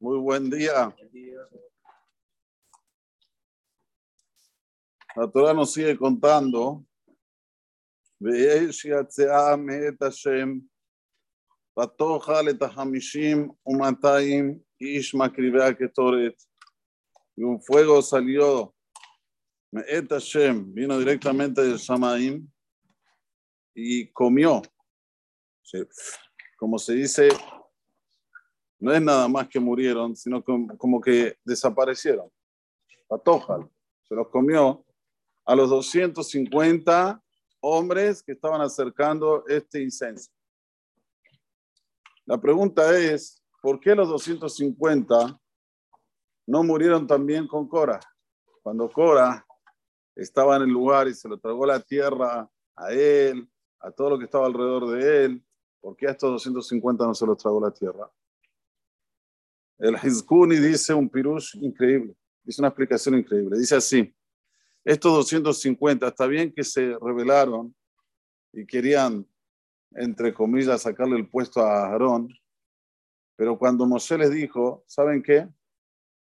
Muy buen día. La Torah nos sigue contando. Y un fuego salió. Me'et Hashem vino directamente del Shamaim y comió. Como se dice, no es nada más que murieron, sino como, que desaparecieron. Patojal se los comió a los 250 hombres que estaban acercando este incenso. La pregunta es, ¿por qué los 250 no murieron también con Cora? Cuando Cora estaba en el lugar y se lo tragó la tierra a él, a todo lo que estaba alrededor de él, ¿por qué a estos 250 no se los tragó la tierra? El Hizkuni dice un pirush increíble, dice una explicación increíble. Dice así, estos 250, está bien que se rebelaron y querían, entre comillas, sacarle el puesto a Aarón, pero cuando Moshe les dijo, ¿saben qué?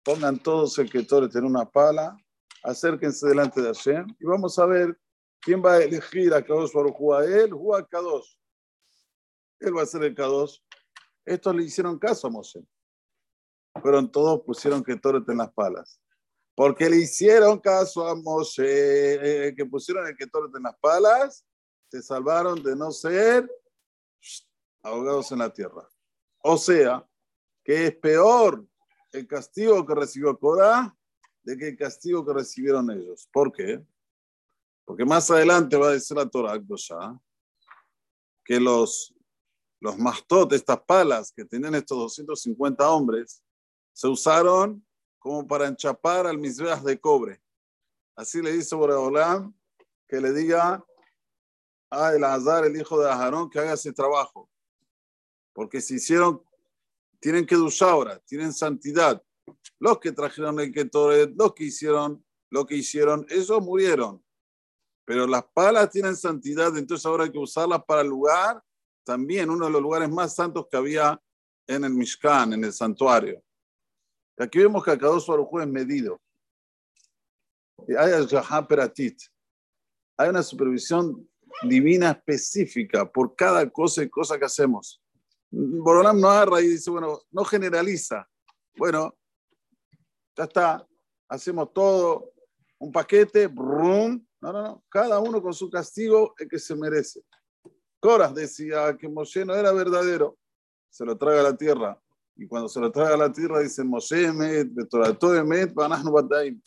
Pongan todos el que tore tener una pala, acérquense delante de Hashem y vamos a ver quién va a elegir a Kadosh Baruj a él o a Kadosh. Él va a ser el Kadosh. Estos le hicieron caso a Moshe fueron todos pusieron que en las palas. Porque le hicieron caso a Moshe, eh, que pusieron el que en las palas, se salvaron de no ser ahogados en la tierra. O sea, que es peor el castigo que recibió Cora de que el castigo que recibieron ellos. ¿Por qué? Porque más adelante va a decir la Torah que los, los mastot, estas palas que tenían estos 250 hombres, se usaron como para enchapar al misbeach de cobre. Así le dice Boreolam que le diga a El Azar, el hijo de Aharón, que haga ese trabajo. Porque si hicieron, tienen que duchar ahora, tienen santidad. Los que trajeron el Ketoret, los que hicieron lo que hicieron, esos murieron. Pero las palas tienen santidad, entonces ahora hay que usarlas para el lugar, también uno de los lugares más santos que había en el Mishkan, en el santuario. Aquí vemos que cada Baruj es medido. Hay Hay una supervisión divina específica por cada cosa y cosa que hacemos. Borolam no agarra y dice, bueno, no generaliza. Bueno, ya está, hacemos todo, un paquete, brum. No, no, no, cada uno con su castigo el que se merece. Coras decía que Moshe no era verdadero, se lo traga a la tierra. Y cuando se lo trae a la tierra, dice Moshe Emet, Betorato Emet, Banahnu Bataim.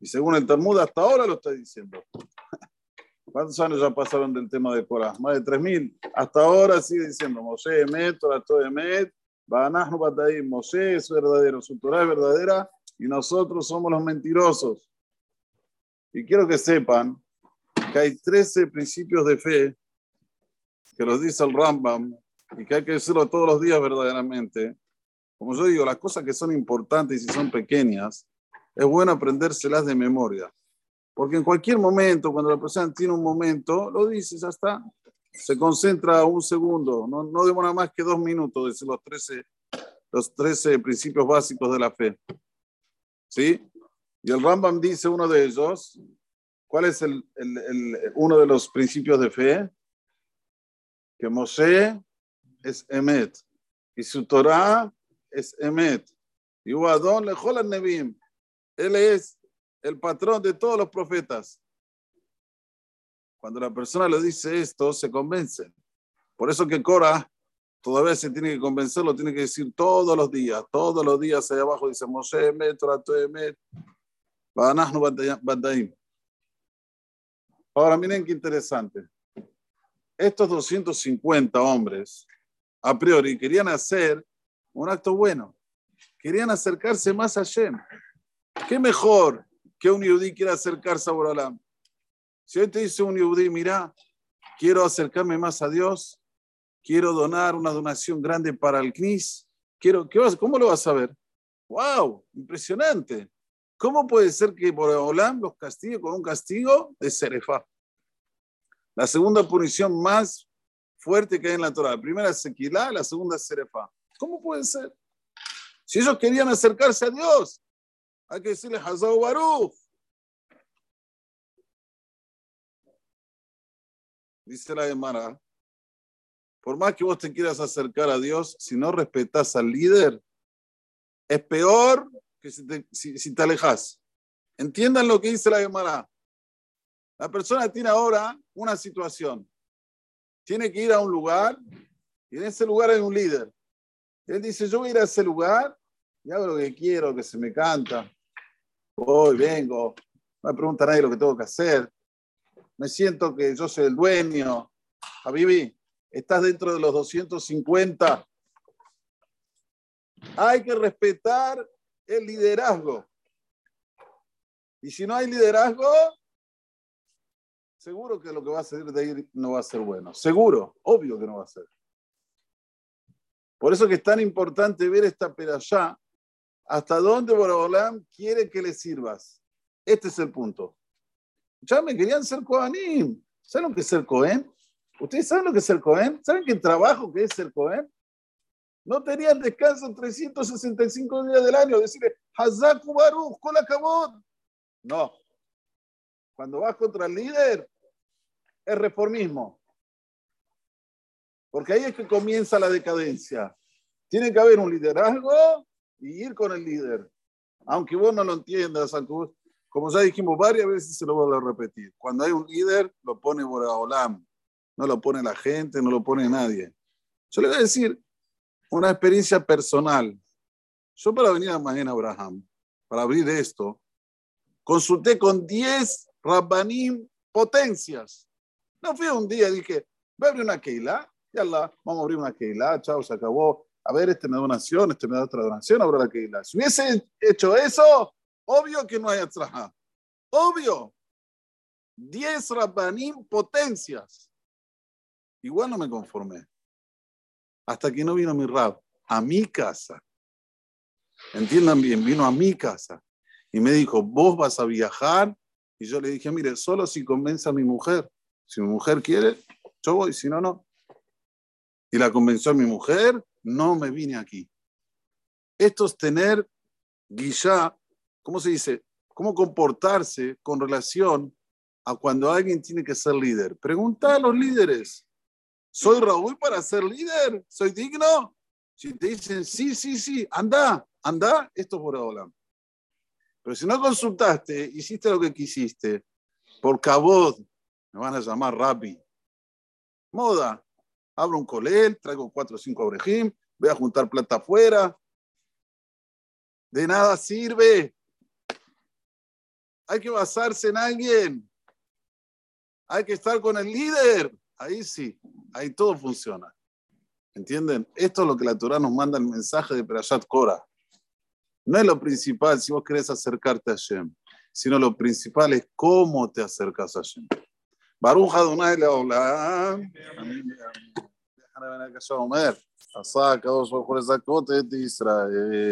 Y según el Talmud, hasta ahora lo está diciendo. ¿Cuántos años ya pasaron del tema de Corah? Más de 3.000. Hasta ahora sigue diciendo Moshe Emet, Torato Emet, Banahnu Bataim. Moshe es verdadero, su Torah es verdadera y nosotros somos los mentirosos. Y quiero que sepan que hay 13 principios de fe que los dice el Rambam y que hay que decirlo todos los días verdaderamente. Como yo digo, las cosas que son importantes y si son pequeñas, es bueno aprendérselas de memoria. Porque en cualquier momento, cuando la persona tiene un momento, lo dice, ya está. Se concentra un segundo, no, no demora más que dos minutos decir los 13, los 13 principios básicos de la fe. ¿Sí? Y el Rambam dice uno de ellos. ¿Cuál es el, el, el, uno de los principios de fe? Que Moshe es Emet. Y su Torah es Emet. Y Uadón le Nevim. Él es el patrón de todos los profetas. Cuando la persona le dice esto, se convence. Por eso que Cora todavía se tiene que convencer, lo tiene que decir todos los días. Todos los días allá abajo dice Moshe Emet, Torah Emet. Ahora miren qué interesante. Estos 250 hombres a priori querían hacer un acto bueno, querían acercarse más a Shem. ¿Qué mejor que un yudí quiera acercarse a Borolam? Si hoy te dice un yudí, mira, quiero acercarme más a Dios, quiero donar una donación grande para el CNIS, quiero, ¿qué vas, ¿cómo lo vas a ver? ¡Wow! Impresionante. ¿Cómo puede ser que Borolam los castigue con un castigo de Serefá? La segunda punición más fuerte que hay en la Torah. La primera es Sequilá, la segunda es Serefá. ¿Cómo puede ser? Si ellos querían acercarse a Dios, hay que decirle Hazau Baruch. Dice la Gemara, por más que vos te quieras acercar a Dios, si no respetas al líder, es peor que si te, si, te alejas. Entiendan lo que dice la Gemara. La persona tiene ahora una situación. Tiene que ir a un lugar y en ese lugar hay un líder. Él dice, yo voy a ir a ese lugar y hago lo que quiero, que se me canta. Voy, vengo, no me pregunta nadie lo que tengo que hacer. Me siento que yo soy el dueño. Habibi, estás dentro de los 250. Hay que respetar el liderazgo. Y si no hay liderazgo, seguro que lo que va a salir de ahí no va a ser bueno. Seguro, obvio que no va a ser. Por eso que es tan importante ver esta perashá, hasta dónde Borobolam quiere que le sirvas. Este es el punto. Ya me querían ser Kohanim. ¿Saben lo que es ser Cohen? ¿Ustedes saben lo que es ser Cohen? ¿Saben qué trabajo que es ser Cohen? No tenían descanso 365 días del año. Decirle, Hazaku Baruch, acabó. No. Cuando vas contra el líder, es reformismo. Porque ahí es que comienza la decadencia. Tiene que haber un liderazgo y ir con el líder. Aunque vos no lo entiendas, como ya dijimos varias veces, se lo voy a repetir. Cuando hay un líder, lo pone Boraholam. No lo pone la gente, no lo pone nadie. Yo le voy a decir una experiencia personal. Yo para venir a Magen Abraham, para abrir esto, consulté con 10 Rabbanim potencias. No fui un día y dije, voy a abrir una Keilah, ya la, vamos a abrir una Keilah, chao, se acabó. A ver, este me da donación, este me da otra donación, abro la Keilah. Si hubiese hecho eso, obvio que no hay atrás. Obvio. 10 Rabbanim potencias. Igual no me conformé. Hasta que no vino mi rab a mi casa. Entiendan bien, vino a mi casa y me dijo, vos vas a viajar. Y yo le dije, mire, solo si convence a mi mujer. Si mi mujer quiere, yo voy, si no, no. Y la convenció mi mujer, no me vine aquí. Esto es tener guilla, ¿cómo se dice? ¿Cómo comportarse con relación a cuando alguien tiene que ser líder? Pregunta a los líderes. ¿Soy Raúl para ser líder? ¿Soy digno? Si te dicen, sí, sí, sí, anda, anda, esto es por ahora. Pero si no consultaste, hiciste lo que quisiste, por cabod, me van a llamar Rabbi. Moda. Abro un colel, traigo cuatro o cinco abrejim, voy a juntar plata afuera. De nada sirve. Hay que basarse en alguien. Hay que estar con el líder. Ahí sí, ahí todo funciona. ¿Entienden? Esto es lo que la Torah nos manda el mensaje de Perashat Korah. No es lo principal si vos querés acercarte a Hashem, sino lo principal es cómo te acercas a Hashem. Baruja Adonai Leolam. Déjame ver acá, Omer. Asá, Kadosh, Baruj, Israel.